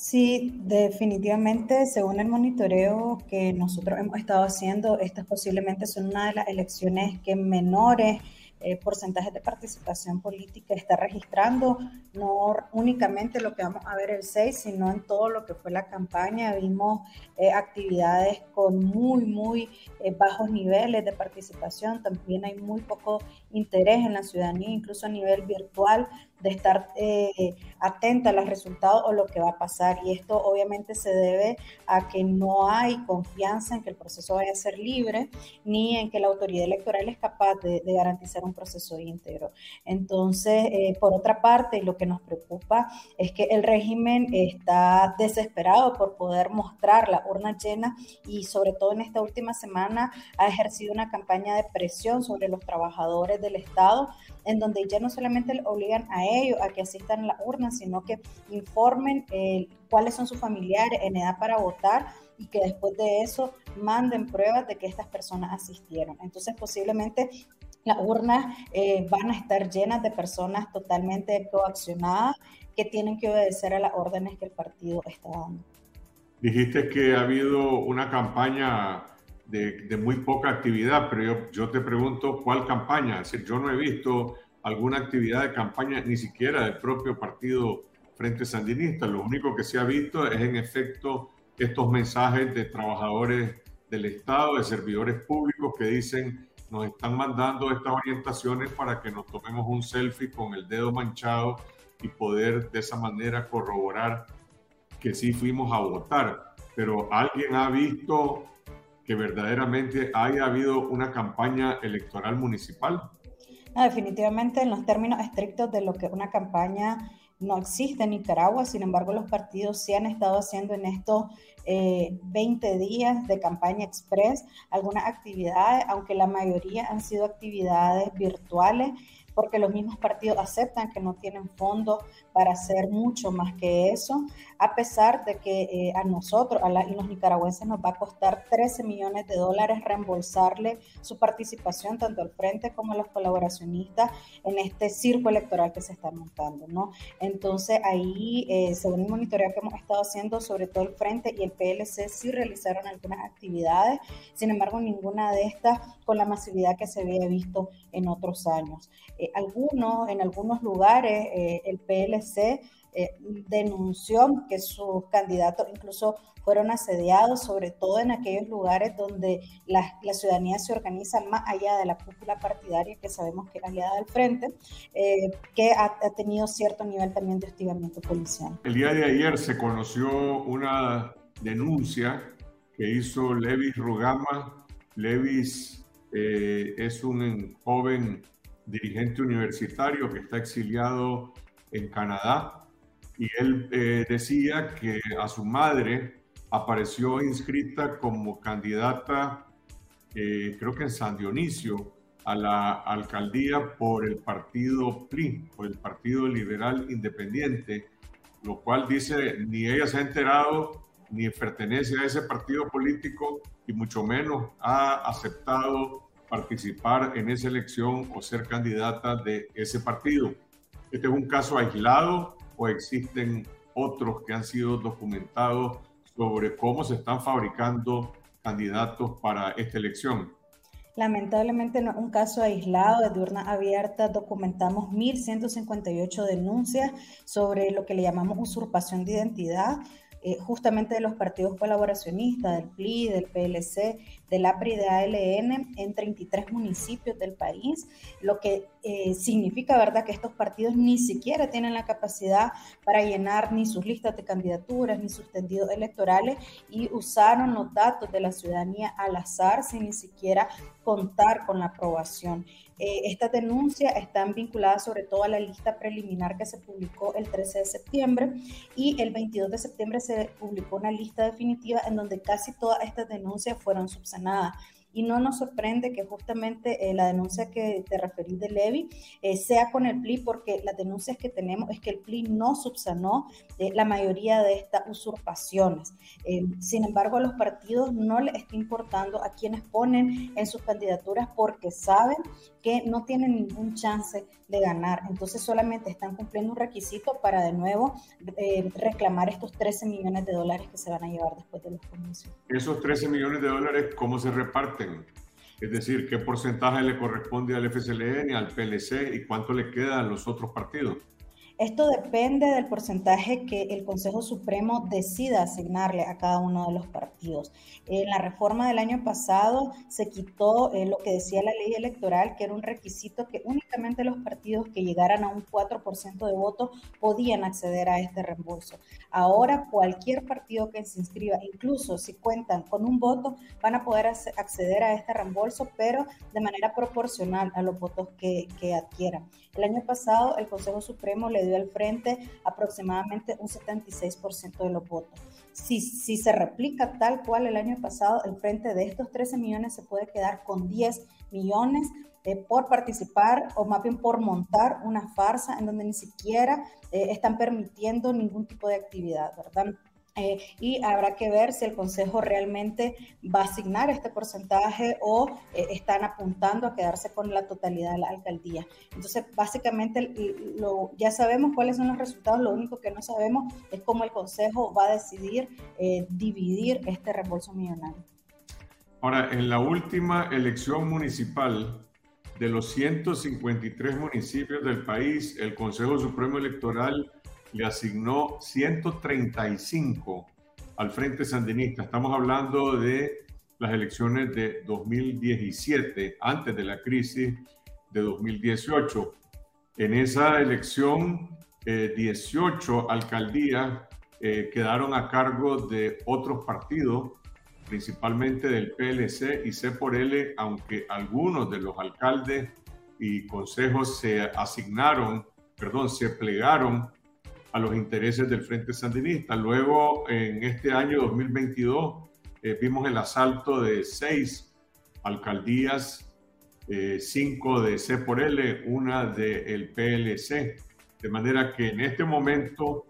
Sí, definitivamente, según el monitoreo que nosotros hemos estado haciendo, estas posiblemente son una de las elecciones que menores eh, porcentajes de participación política está registrando, no únicamente lo que vamos a ver el 6, sino en todo lo que fue la campaña. Vimos eh, actividades con muy, muy eh, bajos niveles de participación, también hay muy poco interés en la ciudadanía, incluso a nivel virtual de estar eh, atenta a los resultados o lo que va a pasar. Y esto obviamente se debe a que no hay confianza en que el proceso vaya a ser libre, ni en que la autoridad electoral es capaz de, garantizar un proceso íntegro. Entonces, eh, por otra parte, lo que nos preocupa es que el régimen está desesperado por poder mostrar la urna llena y sobre todo en esta última semana ha ejercido una campaña de presión sobre los trabajadores del Estado en donde ya no solamente obligan a ellos a que asistan a la urna, sino que informen eh, cuáles son sus familiares en edad para votar y que después de eso manden pruebas de que estas personas asistieron. Entonces posiblemente las urnas eh, van a estar llenas de personas totalmente coaccionadas que tienen que obedecer a las órdenes que el partido está dando. Dijiste que ha habido una campaña de, muy poca actividad, pero yo, te pregunto cuál campaña. Es yo no he visto alguna actividad de campaña ni siquiera del propio partido Frente Sandinista. Lo único que se ha visto es en efecto estos mensajes de trabajadores del Estado, de servidores públicos que dicen nos están mandando estas orientaciones para que nos tomemos un selfie con el dedo manchado y poder de esa manera corroborar que sí fuimos a votar. Pero alguien ha visto que verdaderamente haya habido una campaña electoral municipal? definitivamente, en los términos estrictos de lo que una campaña no existe en Nicaragua, sin embargo, los partidos sí han estado haciendo en estos 20 eh, días de campaña express algunas actividades, aunque la mayoría han sido actividades virtuales porque los mismos partidos aceptan que no tienen fondos para hacer mucho más que eso, a pesar de que eh, a nosotros, a los nicaragüenses, nos va a costar 13 millones de dólares reembolsarle su participación tanto al frente como a los colaboracionistas en este circo electoral que se está montando, ¿no? Entonces ahí, eh, según el monitoreo que hemos estado haciendo, sobre todo el frente y el PLC sí realizaron algunas actividades, sin embargo ninguna de estas con la masividad que se había visto en otros años. Algunos, en algunos lugares, eh, el PLC eh, denunció que sus candidatos incluso fueron asediados, sobre todo en aquellos lugares donde la, ciudadanía se organiza más allá de la cúpula partidaria, que sabemos que es aliada del frente, que ha, ha, tenido cierto nivel también de hostigamiento policial. El día de ayer se conoció una denuncia que hizo Levis Rugama. Levis es un joven dirigente universitario que está exiliado en Canadá y él eh, decía que a su madre apareció inscrita como candidata, eh, creo que en San Dionisio, a la alcaldía por el partido PLI, por el Partido Liberal Independiente, lo cual dice ni ella se ha enterado ni pertenece a ese partido político y mucho menos ha aceptado participar en esa elección o ser candidata de ese partido. ¿Este es un caso aislado o existen otros que han sido documentados sobre cómo se están fabricando candidatos para esta elección? Lamentablemente no es un caso aislado de urna abierta. Documentamos 1.158 denuncias sobre lo que le llamamos usurpación de identidad, eh, justamente de los partidos colaboracionistas, del PLI, del PLC, del APRI de ALN en 33 municipios del país, lo que eh, significa, ¿verdad?, que estos partidos ni siquiera tienen la capacidad para llenar ni sus listas de candidaturas ni sus tendidos electorales y usaron los datos de la ciudadanía al azar sin ni siquiera contar con la aprobación. Eh, estas denuncias están vinculadas sobre todo a la lista preliminar que se publicó el 13 de septiembre y el 22 de septiembre se publicó una lista definitiva en donde casi todas estas denuncias fueron subsanadas y no nos sorprende que justamente eh, la denuncia que te referí de Levi eh, sea con el PLI, porque las denuncias que tenemos es que el PLI no subsanó eh, la mayoría de estas usurpaciones. sin embargo, a los partidos no les está importando a quienes ponen en sus candidaturas porque saben que no tienen ningún chance de ganar. Entonces solamente están cumpliendo un requisito para de nuevo reclamar estos 13 millones de dólares que se van a llevar después de los comicios. Esos 13 millones de dólares, ¿cómo se reparten? Es decir, qué porcentaje le corresponde al FSLN, al PLC y cuánto le queda a los otros partidos. Esto depende del porcentaje que el Consejo Supremo decida asignarle a cada uno de los partidos. En la reforma del año pasado se quitó eh, lo que decía la ley electoral, que era un requisito que únicamente los partidos que llegaran a un 4% de votos podían acceder a este reembolso. Ahora cualquier partido que se inscriba, incluso si cuentan con un voto, van a poder acceder a este reembolso, pero de manera proporcional a los votos que, que adquieran. El año pasado el Consejo Supremo le dio al frente aproximadamente un 76% de los votos. Si, si se replica tal cual el año pasado, el frente de estos 13 millones se puede quedar con 10 millones eh, por participar o más bien por montar una farsa en donde ni siquiera eh, están permitiendo ningún tipo de actividad, ¿verdad? Eh, y habrá que ver si el Consejo realmente va a asignar este porcentaje o eh, están apuntando a quedarse con la totalidad de la alcaldía. Entonces, básicamente, lo, ya sabemos cuáles son los resultados, lo único que no sabemos es cómo el Consejo va a decidir eh, dividir este reembolso millonario. Ahora, en la última elección municipal de los 153 municipios del país, el Consejo Supremo Electoral le asignó 135 al Frente Sandinista. Estamos hablando de las elecciones de 2017, antes de la crisis de 2018. En esa elección, 18 eh, alcaldías eh, quedaron a cargo de otros partidos, principalmente del PLC y C por L, aunque algunos de los alcaldes y consejos se asignaron, perdón, se plegaron a los intereses del Frente Sandinista. Luego, en este año 2022, eh, vimos el asalto de seis alcaldías, eh, cinco de C por L, una del PLC. De manera que en este momento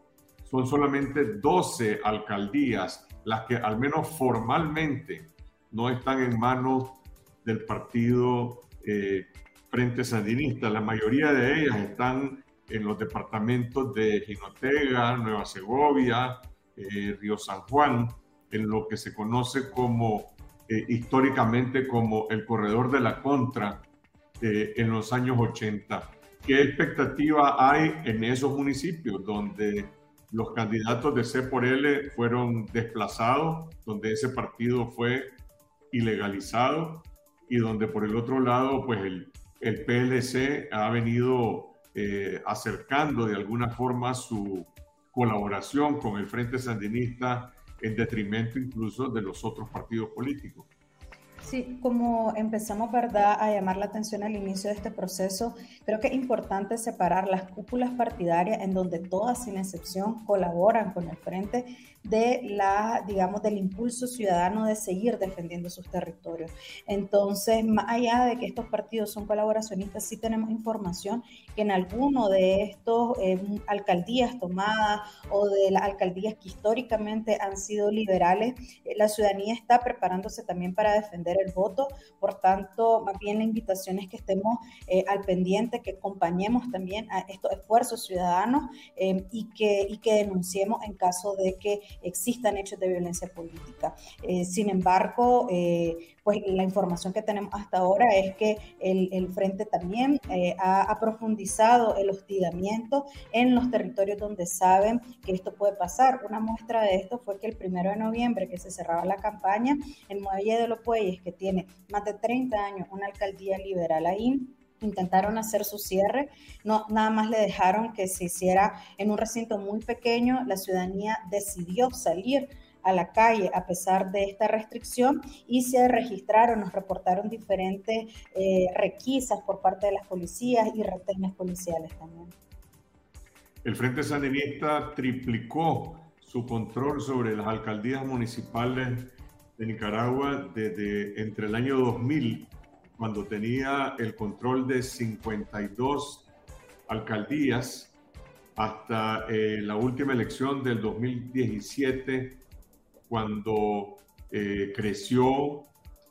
son solamente 12 alcaldías las que al menos formalmente no están en manos del partido eh, Frente Sandinista. La mayoría de ellas están en los departamentos de Jinotega, Nueva Segovia, eh, Río San Juan, en lo que se conoce como eh, históricamente como el corredor de la contra eh, en los años 80. ¿Qué expectativa hay en esos municipios donde los candidatos de C por L fueron desplazados, donde ese partido fue ilegalizado y donde por el otro lado, pues el, el PLC ha venido eh, acercando de alguna forma su colaboración con el Frente Sandinista en detrimento incluso de los otros partidos políticos. Sí, como empezamos, ¿verdad?, a llamar la atención al inicio de este proceso, creo que es importante separar las cúpulas partidarias en donde todas, sin excepción, colaboran con el frente de la, digamos, del impulso ciudadano de seguir defendiendo sus territorios. Entonces, más allá de que estos partidos son colaboracionistas, sí tenemos información que en alguno de estos eh, alcaldías tomadas o de las alcaldías que históricamente han sido liberales, eh, la ciudadanía está preparándose también para defender el voto. Por tanto, más bien la invitación es que estemos eh, al pendiente, que acompañemos también a estos esfuerzos ciudadanos y, que, y que denunciemos en caso de que existan hechos de violencia política. Eh, sin embargo, eh, pues la información que tenemos hasta ahora es que el, Frente también eh, ha, ha, profundizado el hostigamiento en los territorios donde saben que esto puede pasar. Una muestra de esto fue que el primero de noviembre, que se cerraba la campaña, en Muelle de los Pueyes, que tiene más de 30 años, una alcaldía liberal ahí, intentaron hacer su cierre, no, nada más le dejaron que se hiciera en un recinto muy pequeño, la ciudadanía decidió salir a la calle a pesar de esta restricción y se registraron, nos reportaron diferentes eh, requisas por parte de las policías y retenes policiales también. El Frente Sandinista triplicó su control sobre las alcaldías municipales de Nicaragua desde entre el año 2000 cuando tenía el control de 52 alcaldías hasta eh, la última elección del 2017, cuando eh, creció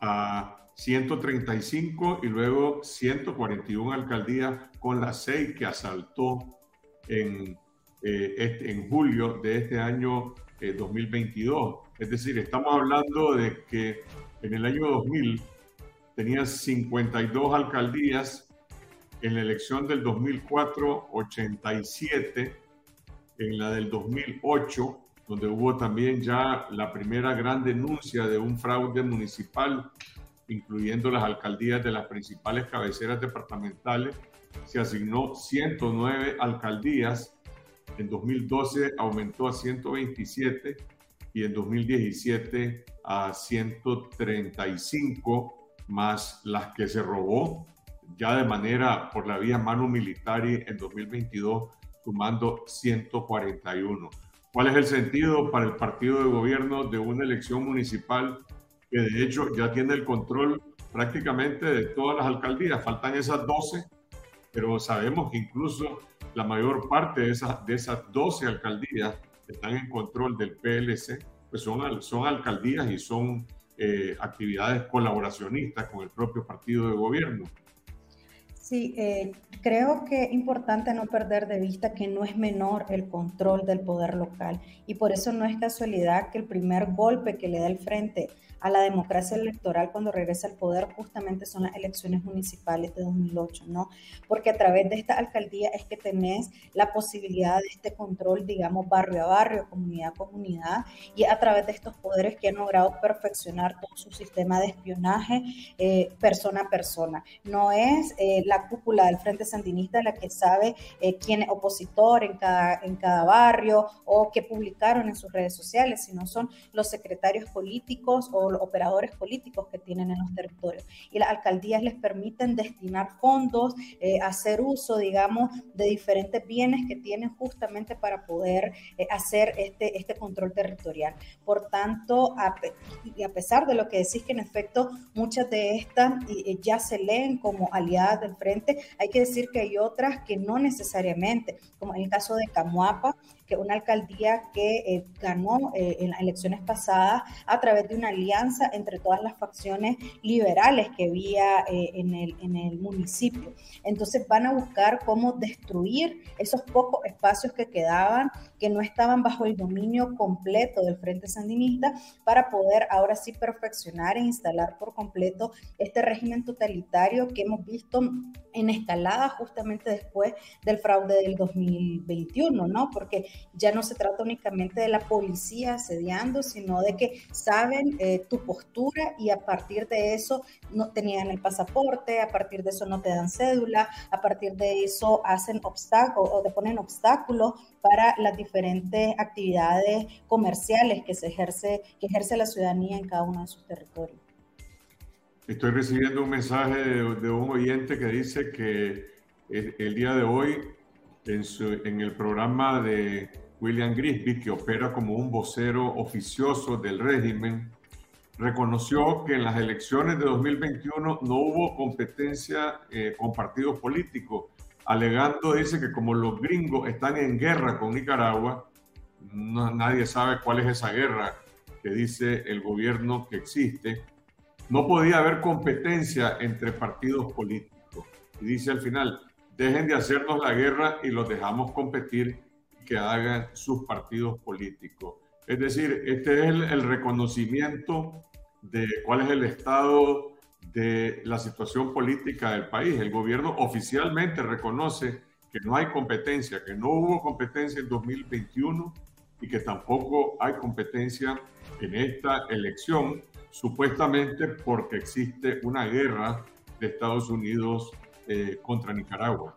a 135 y luego 141 alcaldías con las seis que asaltó en, eh, este, en julio de este año 2022. Es decir, estamos hablando de que en el año 2000 tenía 52 alcaldías, en la elección del 2004, 87, en la del 2008, donde hubo también ya la primera gran denuncia de un fraude municipal, incluyendo las alcaldías de las principales cabeceras departamentales, se asignó 109 alcaldías, en 2012 aumentó a 127 y en 2017 a 135 más las que se robó ya de manera por la vía mano militar en 2022, sumando 141. ¿Cuál es el sentido para el partido de gobierno de una elección municipal que de hecho ya tiene el control prácticamente de todas las alcaldías? Faltan esas 12, pero sabemos que incluso la mayor parte de esas, de esas 12 alcaldías están en control del PLC, pues son, son alcaldías y son eh, actividades colaboracionistas con el propio partido de gobierno. Sí, eh, creo que es importante no perder de vista que no es menor el control del poder local y por eso no es casualidad que el primer golpe que le da el frente a la democracia electoral cuando regresa al poder justamente son las elecciones municipales de 2008, ¿no? Porque a través de esta alcaldía es que tenés la posibilidad de este control, digamos, barrio a barrio, comunidad a comunidad, y a través de estos poderes que han logrado perfeccionar todo su sistema de espionaje eh, persona a persona. No es eh, la cúpula del Frente Sandinista la que sabe eh, quién es opositor en cada, en cada barrio o qué publicaron en sus redes sociales, sino son los secretarios políticos o operadores políticos que tienen en los territorios. Y las alcaldías les permiten destinar fondos, eh, hacer uso, digamos, de diferentes bienes que tienen justamente para poder eh, hacer este, este control territorial. Por tanto, a, y a pesar de lo que decís que en efecto muchas de estas ya se leen como aliadas del frente, hay que decir que hay otras que no necesariamente, como en el caso de Camuapa, que una alcaldía que eh, ganó eh, en las elecciones pasadas a través de una alianza entre todas las facciones liberales que había eh, en, el, en el municipio. Entonces van a buscar cómo destruir esos pocos espacios que quedaban, que no estaban bajo el dominio completo del Frente Sandinista, para poder ahora sí perfeccionar e instalar por completo este régimen totalitario que hemos visto en escalada justamente después del fraude del 2021, ¿no? Porque ya no se trata únicamente de la policía asediando, sino de que saben eh, tu postura y a partir de eso no tenían el pasaporte, a partir de eso no te dan cédula, a partir de eso hacen obstáculos o te ponen obstáculos para las diferentes actividades comerciales que se ejerce, que ejerce la ciudadanía en cada uno de sus territorios. Estoy recibiendo un mensaje de, un oyente que dice que el, día de hoy, en, en, el programa de William Grisby, que opera como un vocero oficioso del régimen, reconoció que en las elecciones de 2021 no hubo competencia eh, con partidos políticos, alegando, dice que como los gringos están en guerra con Nicaragua, nadie sabe cuál es esa guerra que dice el gobierno que existe, no podía haber competencia entre partidos políticos. Y dice al final, dejen de hacernos la guerra y los dejamos competir, que hagan sus partidos políticos. Es decir, este es el, reconocimiento de cuál es el estado de la situación política del país. El gobierno oficialmente reconoce que no hay competencia, que no hubo competencia en 2021 y que tampoco hay competencia en esta elección, supuestamente porque existe una guerra de Estados Unidos eh, contra Nicaragua.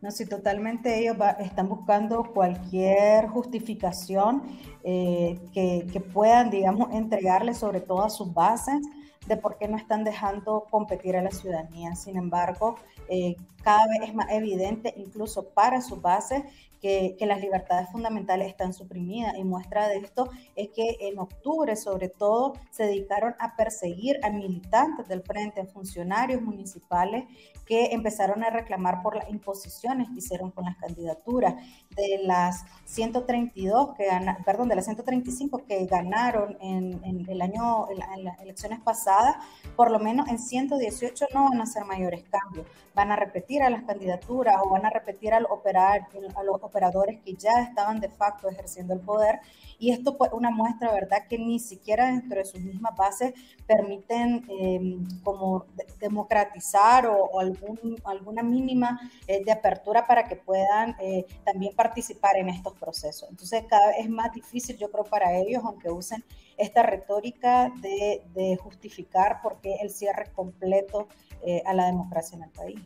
No, sí, totalmente ellos están buscando cualquier justificación eh, que, que, puedan, digamos, entregarle sobre todo a sus bases de por qué no están dejando competir a la ciudadanía. Sin embargo, eh, cada vez es más evidente, incluso para sus bases, que, las libertades fundamentales están suprimidas. Y muestra de esto es que en octubre, sobre todo, se dedicaron a perseguir a militantes del frente, funcionarios municipales que empezaron a reclamar por las imposiciones que hicieron con las candidaturas. De las 132 que perdón, de las 135 que ganaron en, el año, en, las elecciones pasadas, por lo menos en 118 no van a ser mayores cambios. Van a repetir a las candidaturas o van a repetir al operar, a los operadores que ya estaban de facto ejerciendo el poder. Y esto fue una muestra, ¿verdad?, que ni siquiera dentro de sus mismas bases permiten em, como democratizar o, algún, alguna mínima eh, de apertura para que puedan eh, también participar en estos procesos. Entonces, cada vez es más difícil, yo creo, para ellos, aunque usen esta retórica de, justificar por qué el cierre completo eh, a la democracia en el país.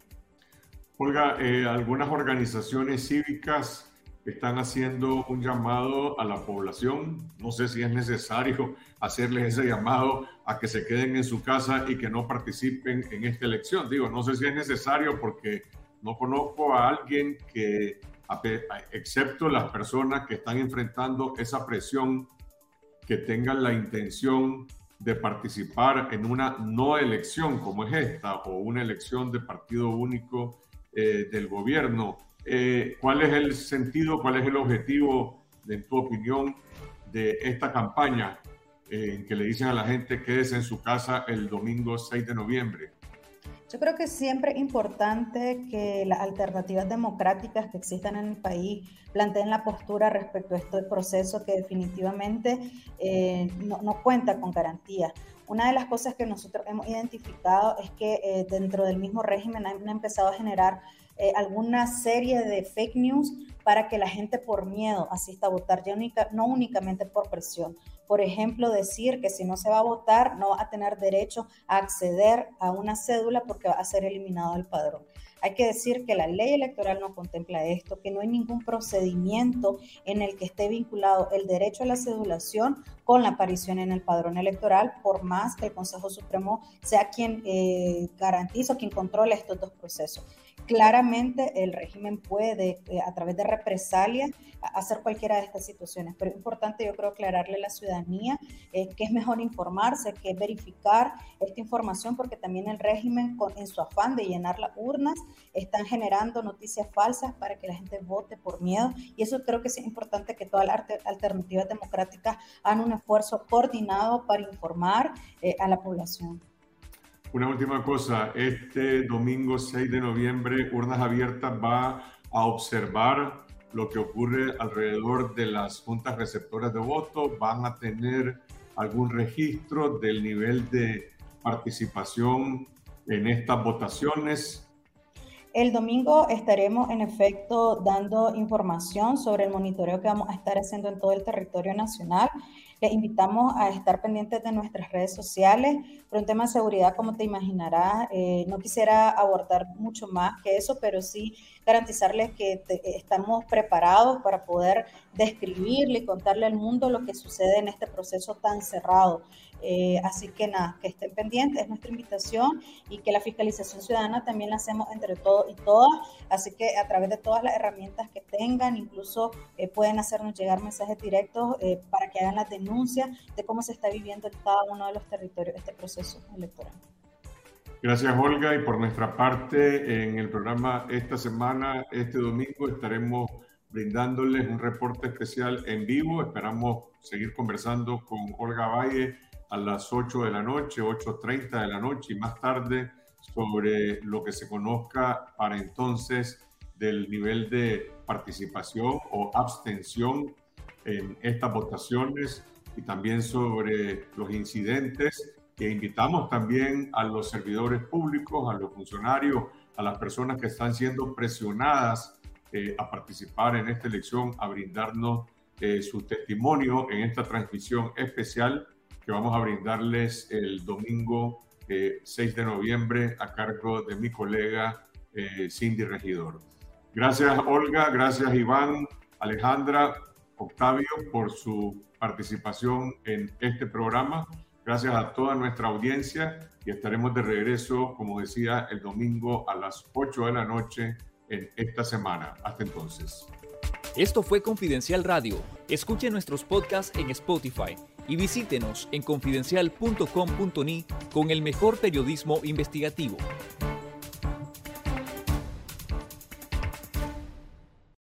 Olga, eh, algunas organizaciones cívicas están haciendo un llamado a la población. No sé si es necesario hacerles ese llamado a que se queden en su casa y que no participen en esta elección. Digo, no sé si es necesario porque no conozco a alguien que, excepto las personas que están enfrentando esa presión, que tengan la intención de participar en una no elección como es esta o una elección de partido único eh, del gobierno. Eh, ¿Cuál es el sentido, cuál es el objetivo, en tu opinión, de esta campaña eh, en que le dicen a la gente quédese en su casa el domingo 6 de noviembre? Yo creo que siempre es importante que las alternativas democráticas que existan en el país planteen la postura respecto a este proceso que definitivamente no, no, cuenta con garantía. Una de las cosas que nosotros hemos identificado es que eh, dentro del mismo régimen han, empezado a generar eh, alguna serie de fake news para que la gente por miedo asista a votar, ya no únicamente por presión. Por ejemplo, decir que si no se va a votar no va a tener derecho a acceder a una cédula porque va a ser eliminado del padrón. Hay que decir que la ley electoral no contempla esto, que no hay ningún procedimiento en el que esté vinculado el derecho a la cedulación con la aparición en el padrón electoral, por más que el Consejo Supremo sea quien eh, garantiza o quien controle estos dos procesos. Claramente el régimen puede, eh, a través de represalias, hacer cualquiera de estas situaciones, pero es importante yo creo aclararle a la ciudadanía eh, que es mejor informarse, que verificar esta información, porque también el régimen, en su afán de llenar las urnas, están generando noticias falsas para que la gente vote por miedo, y eso creo que es importante que todas las alternativas democráticas hagan un esfuerzo coordinado para informar eh, a la población. Una última cosa, este domingo 6 de noviembre, Urnas Abiertas va a observar lo que ocurre alrededor de las juntas receptoras de voto, van a tener algún registro del nivel de participación en estas votaciones. El domingo estaremos en efecto dando información sobre el monitoreo que vamos a estar haciendo en todo el territorio nacional. Les invitamos a estar pendientes de nuestras redes sociales. Por un tema de seguridad, como te imaginarás, eh, no quisiera abordar mucho más que eso, pero sí garantizarles que estamos preparados para poder describirle y contarle al mundo lo que sucede en este proceso tan cerrado. Eh, así que nada, que estén pendientes, es nuestra invitación y que la fiscalización ciudadana también la hacemos entre todos y todas, así que a través de todas las herramientas que tengan, incluso eh, pueden hacernos llegar mensajes directos eh, para que hagan las denuncias de cómo se está viviendo en cada uno de los territorios este proceso electoral. Gracias, Olga. Y por nuestra parte, en el programa esta semana, este domingo, estaremos brindándoles un reporte especial en vivo. Esperamos seguir conversando con Olga Valle a las 8 de la noche, 8.30 de la noche y más tarde sobre lo que se conozca para entonces del nivel de participación o abstención en estas votaciones y también sobre los incidentes que invitamos también a los servidores públicos, a los funcionarios, a las personas que están siendo presionadas eh, a participar en esta elección, a brindarnos eh, su testimonio en esta transmisión especial que vamos a brindarles el domingo 6 eh, de noviembre a cargo de mi colega Cindy Regidor. Gracias Olga, gracias Iván, Alejandra, Octavio por su participación en este programa. Gracias a toda nuestra audiencia y estaremos de regreso, como decía, el domingo a las 8 de la noche en esta semana. Hasta entonces. Esto fue Confidencial Radio. Escuche nuestros podcasts en Spotify y visítenos en confidencial.com.ni con el mejor periodismo investigativo.